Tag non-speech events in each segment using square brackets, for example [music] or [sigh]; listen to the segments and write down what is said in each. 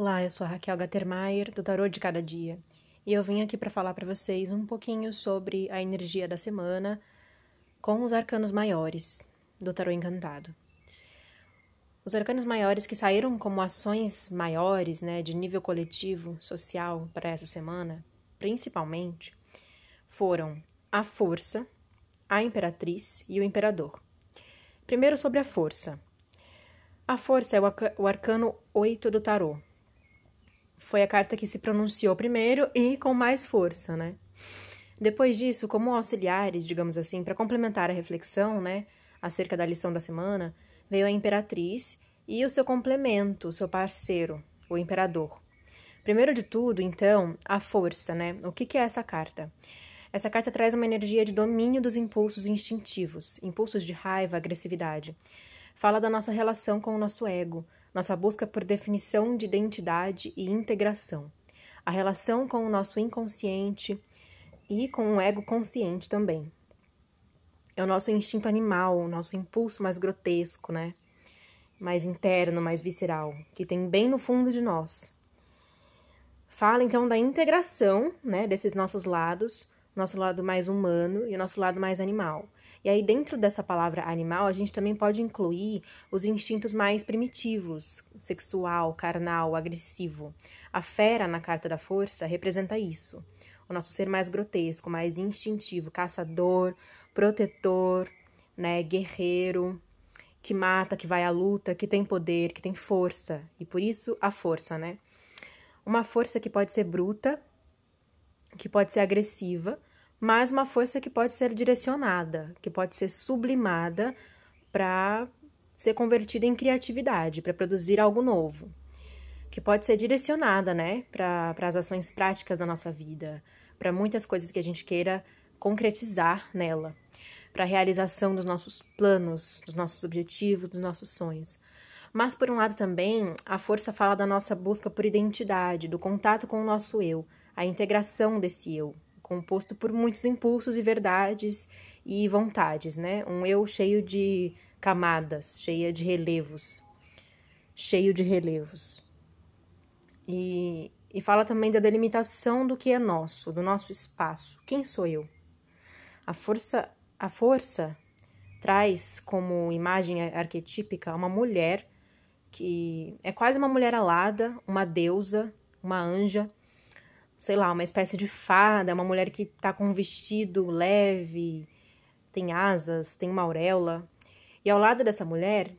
Olá, eu sou a Raquel Gattermeier, do Tarô de Cada Dia, e eu vim aqui para falar para vocês um pouquinho sobre a energia da semana com os arcanos maiores do Tarô Encantado. Os arcanos maiores que saíram como ações maiores, né, de nível coletivo, social, para essa semana, principalmente, foram a Força, a Imperatriz e o Imperador. Primeiro sobre a Força. A Força é o arcano 8 do Tarô foi a carta que se pronunciou primeiro e com mais força, né? Depois disso, como auxiliares, digamos assim, para complementar a reflexão, né, acerca da lição da semana, veio a imperatriz e o seu complemento, seu parceiro, o imperador. Primeiro de tudo, então, a força, né? O que, que é essa carta? Essa carta traz uma energia de domínio dos impulsos instintivos, impulsos de raiva, agressividade. Fala da nossa relação com o nosso ego, nossa busca por definição de identidade e integração, a relação com o nosso inconsciente e com o ego consciente também. É o nosso instinto animal, o nosso impulso mais grotesco, né? Mais interno, mais visceral, que tem bem no fundo de nós. Fala então da integração, né, desses nossos lados, nosso lado mais humano e o nosso lado mais animal. E aí, dentro dessa palavra animal, a gente também pode incluir os instintos mais primitivos, sexual, carnal, agressivo. A fera na carta da força representa isso. O nosso ser mais grotesco, mais instintivo, caçador, protetor, né, guerreiro, que mata, que vai à luta, que tem poder, que tem força. E por isso a força, né? Uma força que pode ser bruta, que pode ser agressiva, mas uma força que pode ser direcionada, que pode ser sublimada para ser convertida em criatividade, para produzir algo novo, que pode ser direcionada, né, para as ações práticas da nossa vida, para muitas coisas que a gente queira concretizar nela, para a realização dos nossos planos, dos nossos objetivos, dos nossos sonhos. Mas, por um lado, também, a força fala da nossa busca por identidade, do contato com o nosso eu, a integração desse eu, composto por muitos impulsos e verdades e vontades, né? Um eu cheio de camadas, cheia de relevos, cheio de relevos. E, e fala também da delimitação do que é nosso, do nosso espaço. Quem sou eu? A força, a força traz como imagem arquetípica uma mulher que é quase uma mulher alada, uma deusa, uma anja, sei lá, uma espécie de fada, uma mulher que tá com um vestido leve, tem asas, tem uma auréola. E ao lado dessa mulher,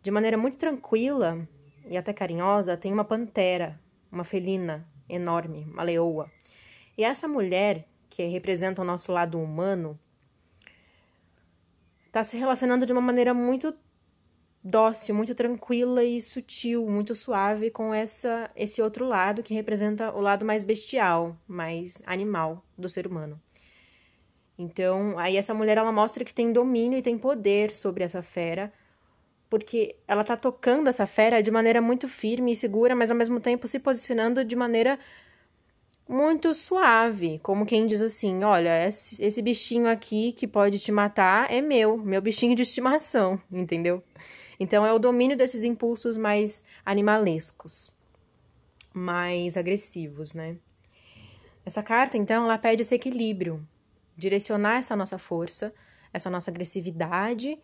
de maneira muito tranquila e até carinhosa, tem uma pantera, uma felina enorme, uma leoa. E essa mulher, que representa o nosso lado humano, está se relacionando de uma maneira muito dócil, muito tranquila e sutil, muito suave com essa esse outro lado que representa o lado mais bestial, mais animal do ser humano. Então, aí essa mulher ela mostra que tem domínio e tem poder sobre essa fera, porque ela tá tocando essa fera de maneira muito firme e segura, mas ao mesmo tempo se posicionando de maneira muito suave, como quem diz assim: olha, esse, esse bichinho aqui que pode te matar é meu, meu bichinho de estimação, [laughs] entendeu? Então é o domínio desses impulsos mais animalescos, mais agressivos, né? Essa carta, então, ela pede esse equilíbrio, direcionar essa nossa força, essa nossa agressividade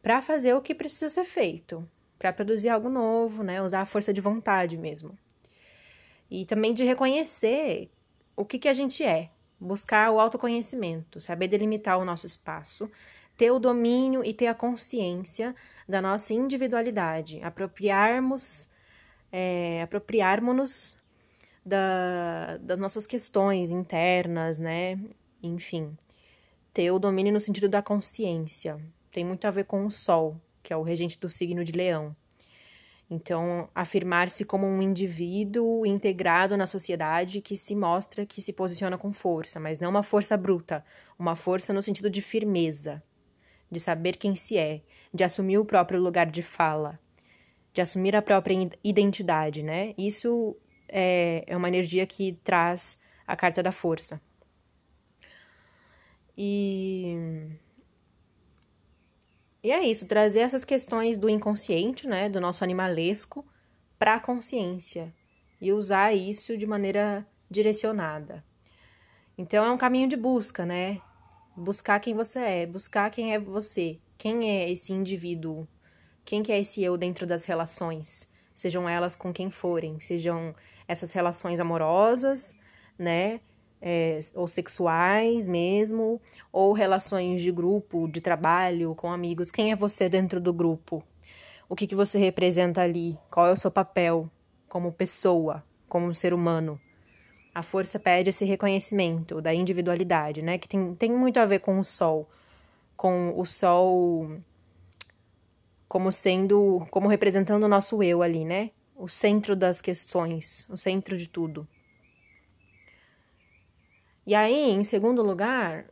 para fazer o que precisa ser feito, para produzir algo novo, né? Usar a força de vontade mesmo. E também de reconhecer o que, que a gente é, buscar o autoconhecimento, saber delimitar o nosso espaço, ter o domínio e ter a consciência da nossa individualidade, apropriarmos, é, apropriarmos-nos da, das nossas questões internas, né? Enfim, ter o domínio no sentido da consciência. Tem muito a ver com o Sol, que é o regente do signo de Leão. Então, afirmar-se como um indivíduo integrado na sociedade que se mostra que se posiciona com força, mas não uma força bruta, uma força no sentido de firmeza, de saber quem se é, de assumir o próprio lugar de fala, de assumir a própria identidade, né? Isso é, é uma energia que traz a carta da força. E. E é isso, trazer essas questões do inconsciente, né, do nosso animalesco, para a consciência e usar isso de maneira direcionada. Então é um caminho de busca, né? Buscar quem você é, buscar quem é você, quem é esse indivíduo, quem que é esse eu dentro das relações, sejam elas com quem forem, sejam essas relações amorosas, né? É, ou sexuais mesmo, ou relações de grupo, de trabalho, com amigos. Quem é você dentro do grupo? O que, que você representa ali? Qual é o seu papel como pessoa, como ser humano? A força pede esse reconhecimento da individualidade, né? Que tem, tem muito a ver com o sol. Com o sol como sendo, como representando o nosso eu ali, né? O centro das questões, o centro de tudo. E aí, em segundo lugar,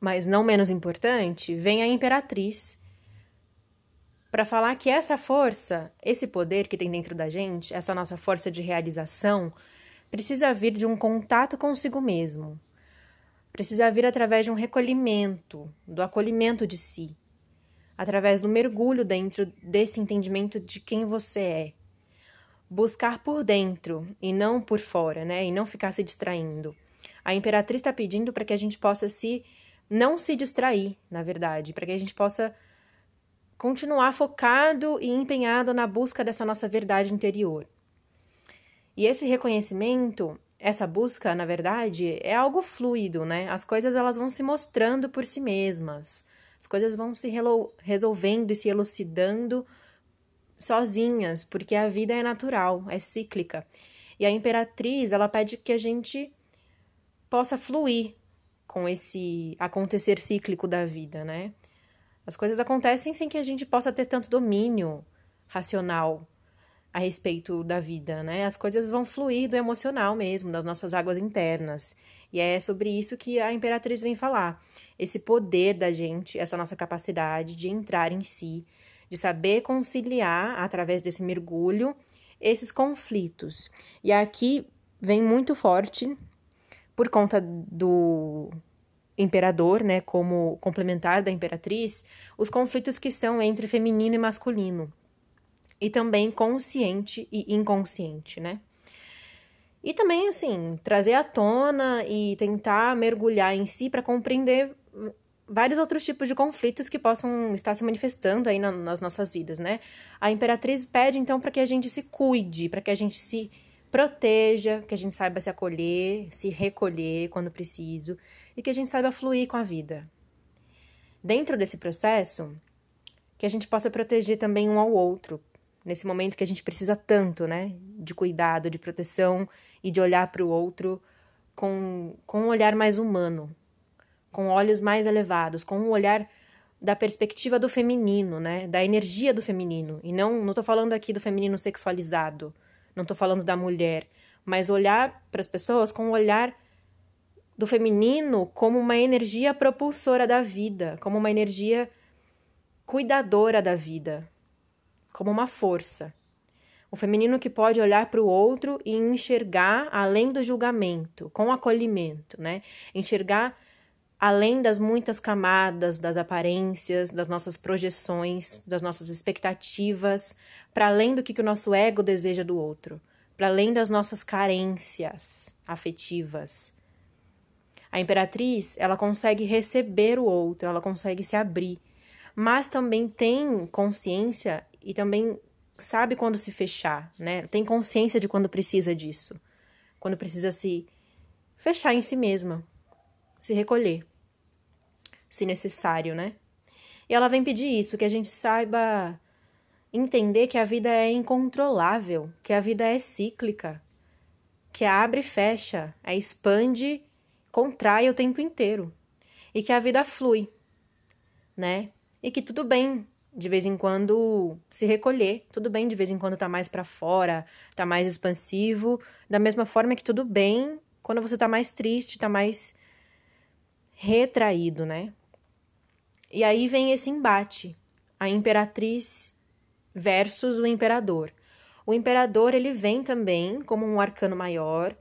mas não menos importante, vem a imperatriz para falar que essa força, esse poder que tem dentro da gente, essa nossa força de realização, precisa vir de um contato consigo mesmo. Precisa vir através de um recolhimento, do acolhimento de si através do mergulho dentro desse entendimento de quem você é. Buscar por dentro e não por fora, né? E não ficar se distraindo. A imperatriz está pedindo para que a gente possa se não se distrair, na verdade, para que a gente possa continuar focado e empenhado na busca dessa nossa verdade interior. E esse reconhecimento, essa busca, na verdade, é algo fluido, né? As coisas elas vão se mostrando por si mesmas. As coisas vão se resolvendo e se elucidando sozinhas, porque a vida é natural, é cíclica. E a imperatriz, ela pede que a gente possa fluir com esse acontecer cíclico da vida, né? As coisas acontecem sem que a gente possa ter tanto domínio racional a respeito da vida, né? As coisas vão fluir do emocional mesmo, das nossas águas internas. E é sobre isso que a imperatriz vem falar. Esse poder da gente, essa nossa capacidade de entrar em si, de saber conciliar através desse mergulho esses conflitos. E aqui vem muito forte por conta do imperador, né, como complementar da imperatriz, os conflitos que são entre feminino e masculino. E também consciente e inconsciente, né? E também, assim, trazer à tona e tentar mergulhar em si para compreender vários outros tipos de conflitos que possam estar se manifestando aí na, nas nossas vidas, né? A imperatriz pede, então, para que a gente se cuide, para que a gente se proteja, que a gente saiba se acolher, se recolher quando preciso e que a gente saiba fluir com a vida. Dentro desse processo, que a gente possa proteger também um ao outro, nesse momento que a gente precisa tanto, né? De cuidado, de proteção e de olhar para o outro com, com um olhar mais humano, com olhos mais elevados, com um olhar da perspectiva do feminino, né? Da energia do feminino. E não, não tô falando aqui do feminino sexualizado, não tô falando da mulher, mas olhar para as pessoas com um olhar do feminino como uma energia propulsora da vida, como uma energia cuidadora da vida, como uma força. O feminino que pode olhar para o outro e enxergar além do julgamento, com acolhimento, né? Enxergar além das muitas camadas, das aparências, das nossas projeções, das nossas expectativas, para além do que, que o nosso ego deseja do outro, para além das nossas carências afetivas. A imperatriz, ela consegue receber o outro, ela consegue se abrir, mas também tem consciência e também sabe quando se fechar, né? Tem consciência de quando precisa disso. Quando precisa se fechar em si mesma, se recolher, se necessário, né? E ela vem pedir isso, que a gente saiba entender que a vida é incontrolável, que a vida é cíclica, que abre e fecha, é expande, contrai o tempo inteiro, e que a vida flui, né? E que tudo bem de vez em quando se recolher. Tudo bem de vez em quando tá mais para fora, tá mais expansivo, da mesma forma que tudo bem quando você tá mais triste, tá mais retraído, né? E aí vem esse embate, a imperatriz versus o imperador. O imperador ele vem também como um arcano maior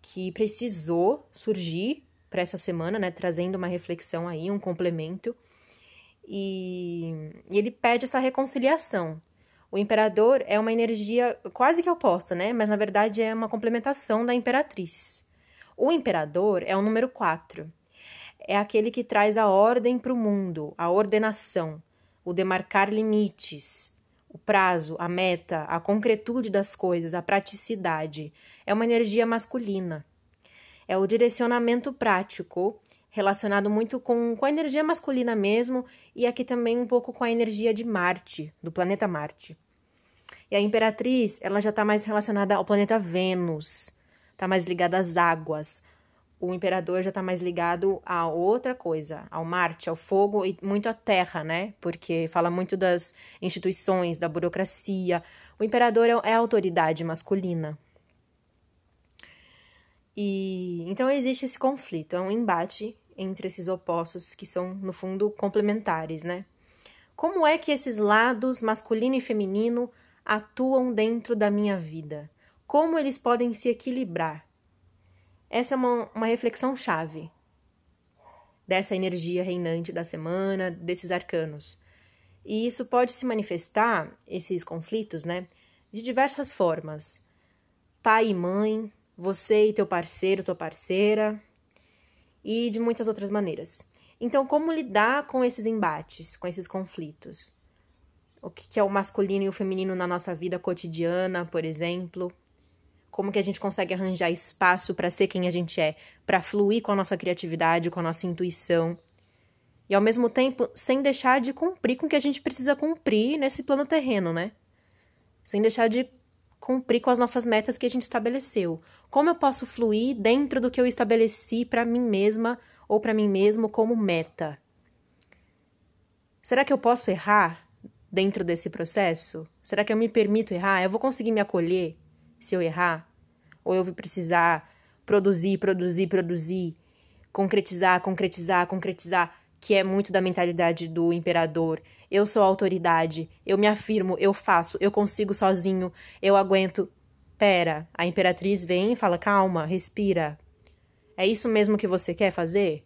que precisou surgir para essa semana, né, trazendo uma reflexão aí, um complemento e, e ele pede essa reconciliação. O imperador é uma energia quase que oposta, né? Mas na verdade é uma complementação da imperatriz. O imperador é o número 4. É aquele que traz a ordem para o mundo, a ordenação, o demarcar limites, o prazo, a meta, a concretude das coisas, a praticidade. É uma energia masculina. É o direcionamento prático, relacionado muito com, com a energia masculina mesmo, e aqui também um pouco com a energia de Marte, do planeta Marte. E a Imperatriz, ela já está mais relacionada ao planeta Vênus, está mais ligada às águas. O Imperador já está mais ligado a outra coisa, ao Marte, ao fogo e muito à Terra, né? Porque fala muito das instituições, da burocracia. O Imperador é, é a autoridade masculina. E então existe esse conflito, é um embate entre esses opostos que são, no fundo, complementares, né? Como é que esses lados, masculino e feminino, atuam dentro da minha vida? Como eles podem se equilibrar? Essa é uma, uma reflexão chave dessa energia reinante da semana, desses arcanos. E isso pode se manifestar, esses conflitos, né, de diversas formas. Pai e mãe, você e teu parceiro, tua parceira, e de muitas outras maneiras. Então, como lidar com esses embates, com esses conflitos? O que é o masculino e o feminino na nossa vida cotidiana, por exemplo? Como que a gente consegue arranjar espaço para ser quem a gente é, para fluir com a nossa criatividade, com a nossa intuição? E ao mesmo tempo, sem deixar de cumprir com o que a gente precisa cumprir nesse plano terreno, né? Sem deixar de cumprir com as nossas metas que a gente estabeleceu. Como eu posso fluir dentro do que eu estabeleci para mim mesma ou para mim mesmo como meta? Será que eu posso errar dentro desse processo? Será que eu me permito errar? Eu vou conseguir me acolher se eu errar? Ou eu vou precisar produzir, produzir, produzir, concretizar, concretizar, concretizar? que é muito da mentalidade do imperador. Eu sou autoridade, eu me afirmo, eu faço, eu consigo sozinho, eu aguento. Pera, a imperatriz vem e fala: calma, respira. É isso mesmo que você quer fazer?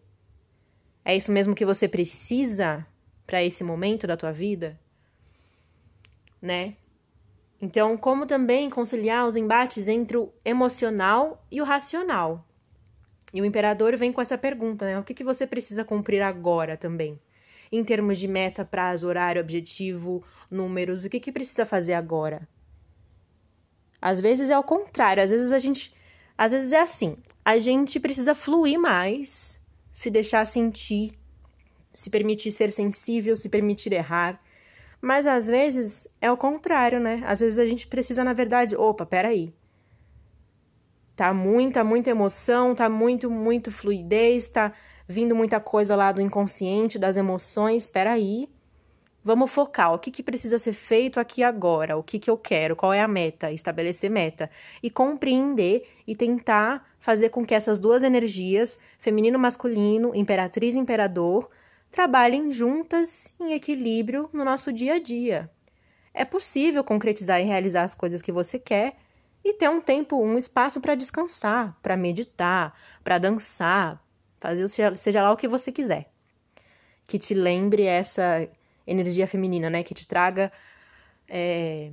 É isso mesmo que você precisa para esse momento da tua vida? Né? Então, como também conciliar os embates entre o emocional e o racional? E o imperador vem com essa pergunta, né? O que, que você precisa cumprir agora também? Em termos de meta, prazo, horário, objetivo, números, o que, que precisa fazer agora? Às vezes é o contrário, às vezes a gente. Às vezes é assim, a gente precisa fluir mais, se deixar sentir, se permitir ser sensível, se permitir errar. Mas às vezes é o contrário, né? Às vezes a gente precisa, na verdade, opa, peraí. Tá muita, muita emoção, tá muito, muito fluidez, tá vindo muita coisa lá do inconsciente, das emoções. Peraí, vamos focar. O que, que precisa ser feito aqui agora? O que, que eu quero? Qual é a meta? Estabelecer meta. E compreender e tentar fazer com que essas duas energias, feminino masculino, imperatriz e imperador, trabalhem juntas em equilíbrio no nosso dia a dia. É possível concretizar e realizar as coisas que você quer e ter um tempo, um espaço para descansar, para meditar, para dançar, fazer seja lá o que você quiser. Que te lembre essa energia feminina, né? Que te traga é,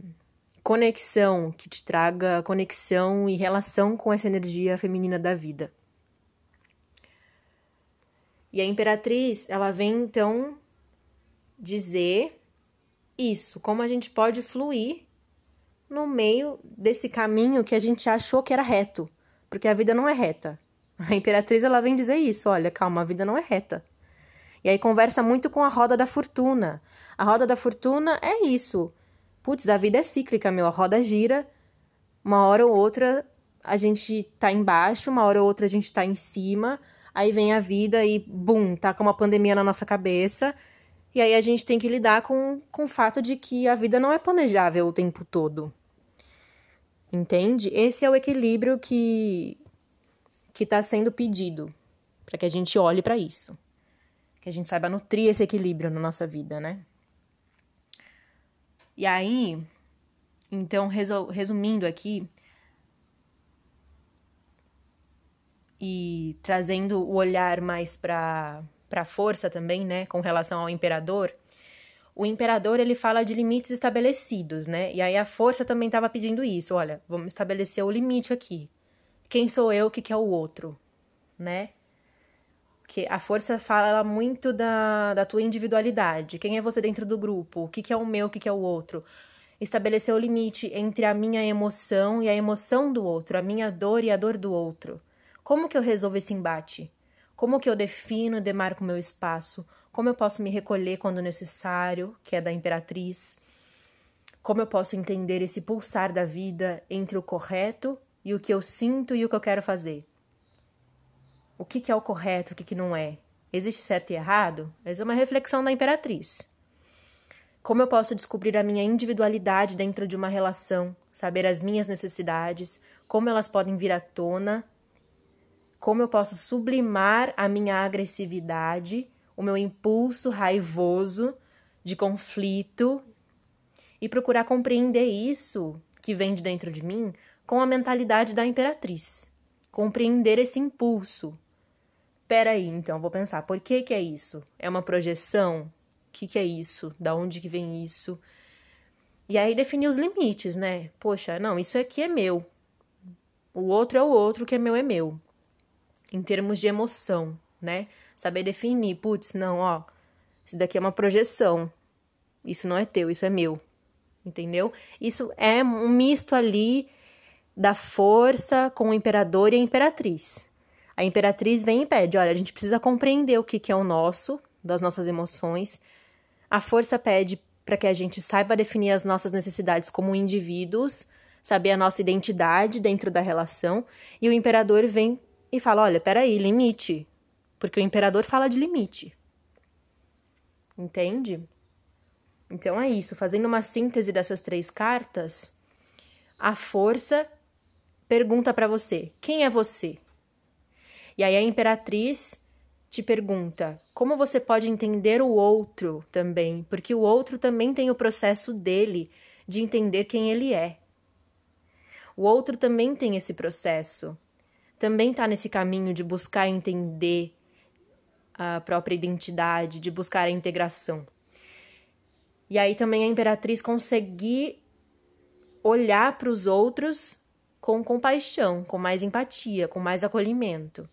conexão, que te traga conexão e relação com essa energia feminina da vida. E a imperatriz, ela vem então dizer isso, como a gente pode fluir no meio desse caminho que a gente achou que era reto, porque a vida não é reta. [laughs] A imperatriz ela vem dizer isso, olha, calma, a vida não é reta. E aí conversa muito com a roda da fortuna. A roda da fortuna é isso. Putz, a vida é cíclica, meu, a roda gira. Uma hora ou outra a gente tá embaixo, uma hora ou outra a gente tá em cima. Aí vem a vida e bum, tá com uma pandemia na nossa cabeça. E aí a gente tem que lidar com, com o fato de que a vida não é planejável o tempo todo. Entende? Esse é o equilíbrio que que está sendo pedido para que a gente olhe para isso, que a gente saiba nutrir esse equilíbrio na nossa vida, né? E aí, então, resumindo aqui e trazendo o olhar mais para para força também, né, com relação ao imperador, o imperador ele fala de limites estabelecidos, né? E aí a força também estava pedindo isso. Olha, vamos estabelecer o limite aqui. Quem sou eu, o que, que é o outro, né? Que a força fala muito da, da tua individualidade. Quem é você dentro do grupo? O que, que é o meu, o que, que é o outro? Estabelecer o limite entre a minha emoção e a emoção do outro, a minha dor e a dor do outro. Como que eu resolvo esse embate? Como que eu defino e demarco meu espaço? Como eu posso me recolher quando necessário, que é da imperatriz? Como eu posso entender esse pulsar da vida entre o correto e o que eu sinto e o que eu quero fazer? O que, que é o correto, o que, que não é? Existe certo e errado? Essa é uma reflexão da imperatriz. Como eu posso descobrir a minha individualidade dentro de uma relação, saber as minhas necessidades, como elas podem vir à tona, como eu posso sublimar a minha agressividade o meu impulso raivoso de conflito e procurar compreender isso que vem de dentro de mim com a mentalidade da imperatriz. Compreender esse impulso. Peraí, então, vou pensar, por que que é isso? É uma projeção? O que que é isso? Da onde que vem isso? E aí definir os limites, né? Poxa, não, isso aqui é meu. O outro é o outro, o que é meu é meu. Em termos de emoção, né? Saber definir, putz, não, ó, isso daqui é uma projeção. Isso não é teu, isso é meu. Entendeu? Isso é um misto ali da força com o imperador e a imperatriz. A imperatriz vem e pede: olha, a gente precisa compreender o que, que é o nosso, das nossas emoções. A força pede para que a gente saiba definir as nossas necessidades como indivíduos, saber a nossa identidade dentro da relação. E o imperador vem e fala: olha, peraí, limite porque o imperador fala de limite. Entende? Então é isso, fazendo uma síntese dessas três cartas, a força pergunta para você: quem é você? E aí a imperatriz te pergunta: como você pode entender o outro também? Porque o outro também tem o processo dele de entender quem ele é. O outro também tem esse processo, também está nesse caminho de buscar entender a própria identidade, de buscar a integração. E aí também a imperatriz conseguir olhar para os outros com compaixão, com mais empatia, com mais acolhimento.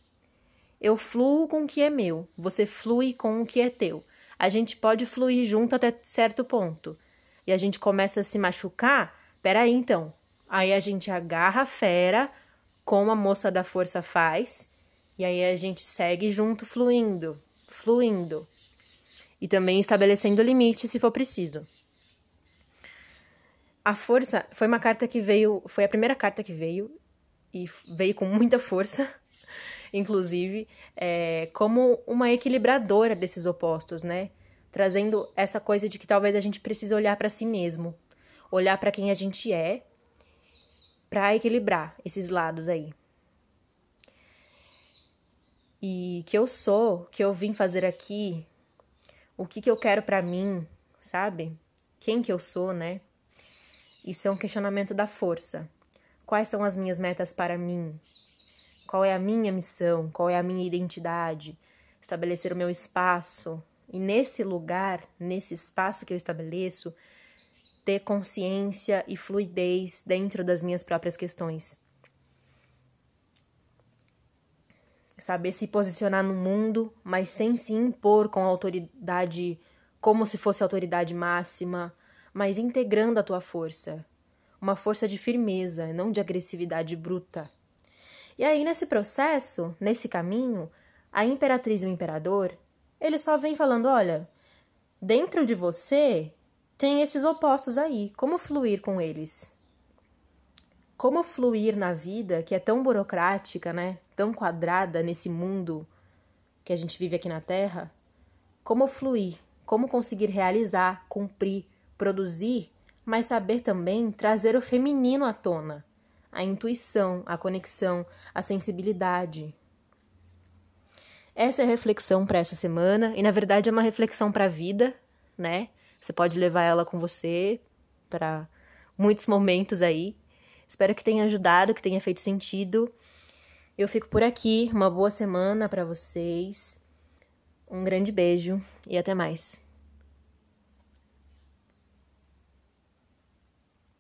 Eu fluo com o que é meu, você flui com o que é teu. A gente pode fluir junto até certo ponto. E a gente começa a se machucar, peraí então. Aí a gente agarra a fera, como a moça da força faz, e aí a gente segue junto, fluindo, fluindo. E também estabelecendo limites se for preciso. A força foi uma carta que veio, foi a primeira carta que veio e veio com muita força, [laughs] inclusive, é, como uma equilibradora desses opostos, né? Trazendo essa coisa de que talvez a gente precise olhar para si mesmo, olhar para quem a gente é, para equilibrar esses lados aí e que eu sou, que eu vim fazer aqui, o que, que eu quero para mim, sabe? Quem que eu sou, né? Isso é um questionamento da força. Quais são as minhas metas para mim? Qual é a minha missão? Qual é a minha identidade? Estabelecer o meu espaço. E nesse lugar, nesse espaço que eu estabeleço, ter consciência e fluidez dentro das minhas próprias questões. saber se posicionar no mundo, mas sem se impor com autoridade como se fosse autoridade máxima, mas integrando a tua força, uma força de firmeza, não de agressividade bruta. E aí nesse processo, nesse caminho, a imperatriz e o imperador, eles só vêm falando, olha, dentro de você tem esses opostos aí, como fluir com eles? como fluir na vida que é tão burocrática, né? Tão quadrada nesse mundo que a gente vive aqui na Terra. Como fluir, como conseguir realizar, cumprir, produzir, mas saber também trazer o feminino à tona, a intuição, a conexão, a sensibilidade. Essa é a reflexão para essa semana e na verdade é uma reflexão para a vida, né? Você pode levar ela com você para muitos momentos aí. Espero que tenha ajudado, que tenha feito sentido. Eu fico por aqui. Uma boa semana para vocês. Um grande beijo e até mais.